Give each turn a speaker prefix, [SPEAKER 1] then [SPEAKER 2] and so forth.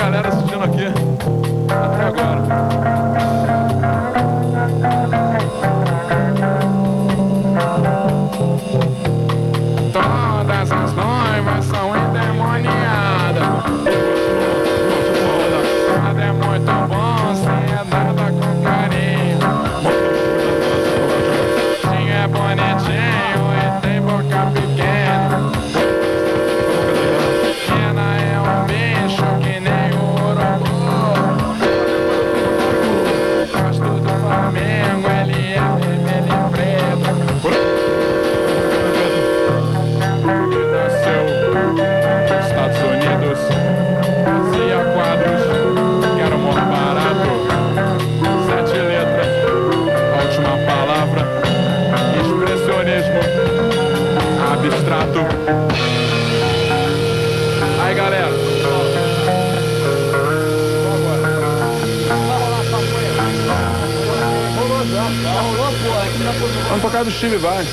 [SPEAKER 1] galera assistindo aqui até agora. Todas as noivas são endemoniadas. Nada é muito bom, sem é nada com carinho. Tinha é bonitinho e tem boca pequena. Abstrato. Aí, galera.
[SPEAKER 2] Vamos
[SPEAKER 1] casa do Steve, vai.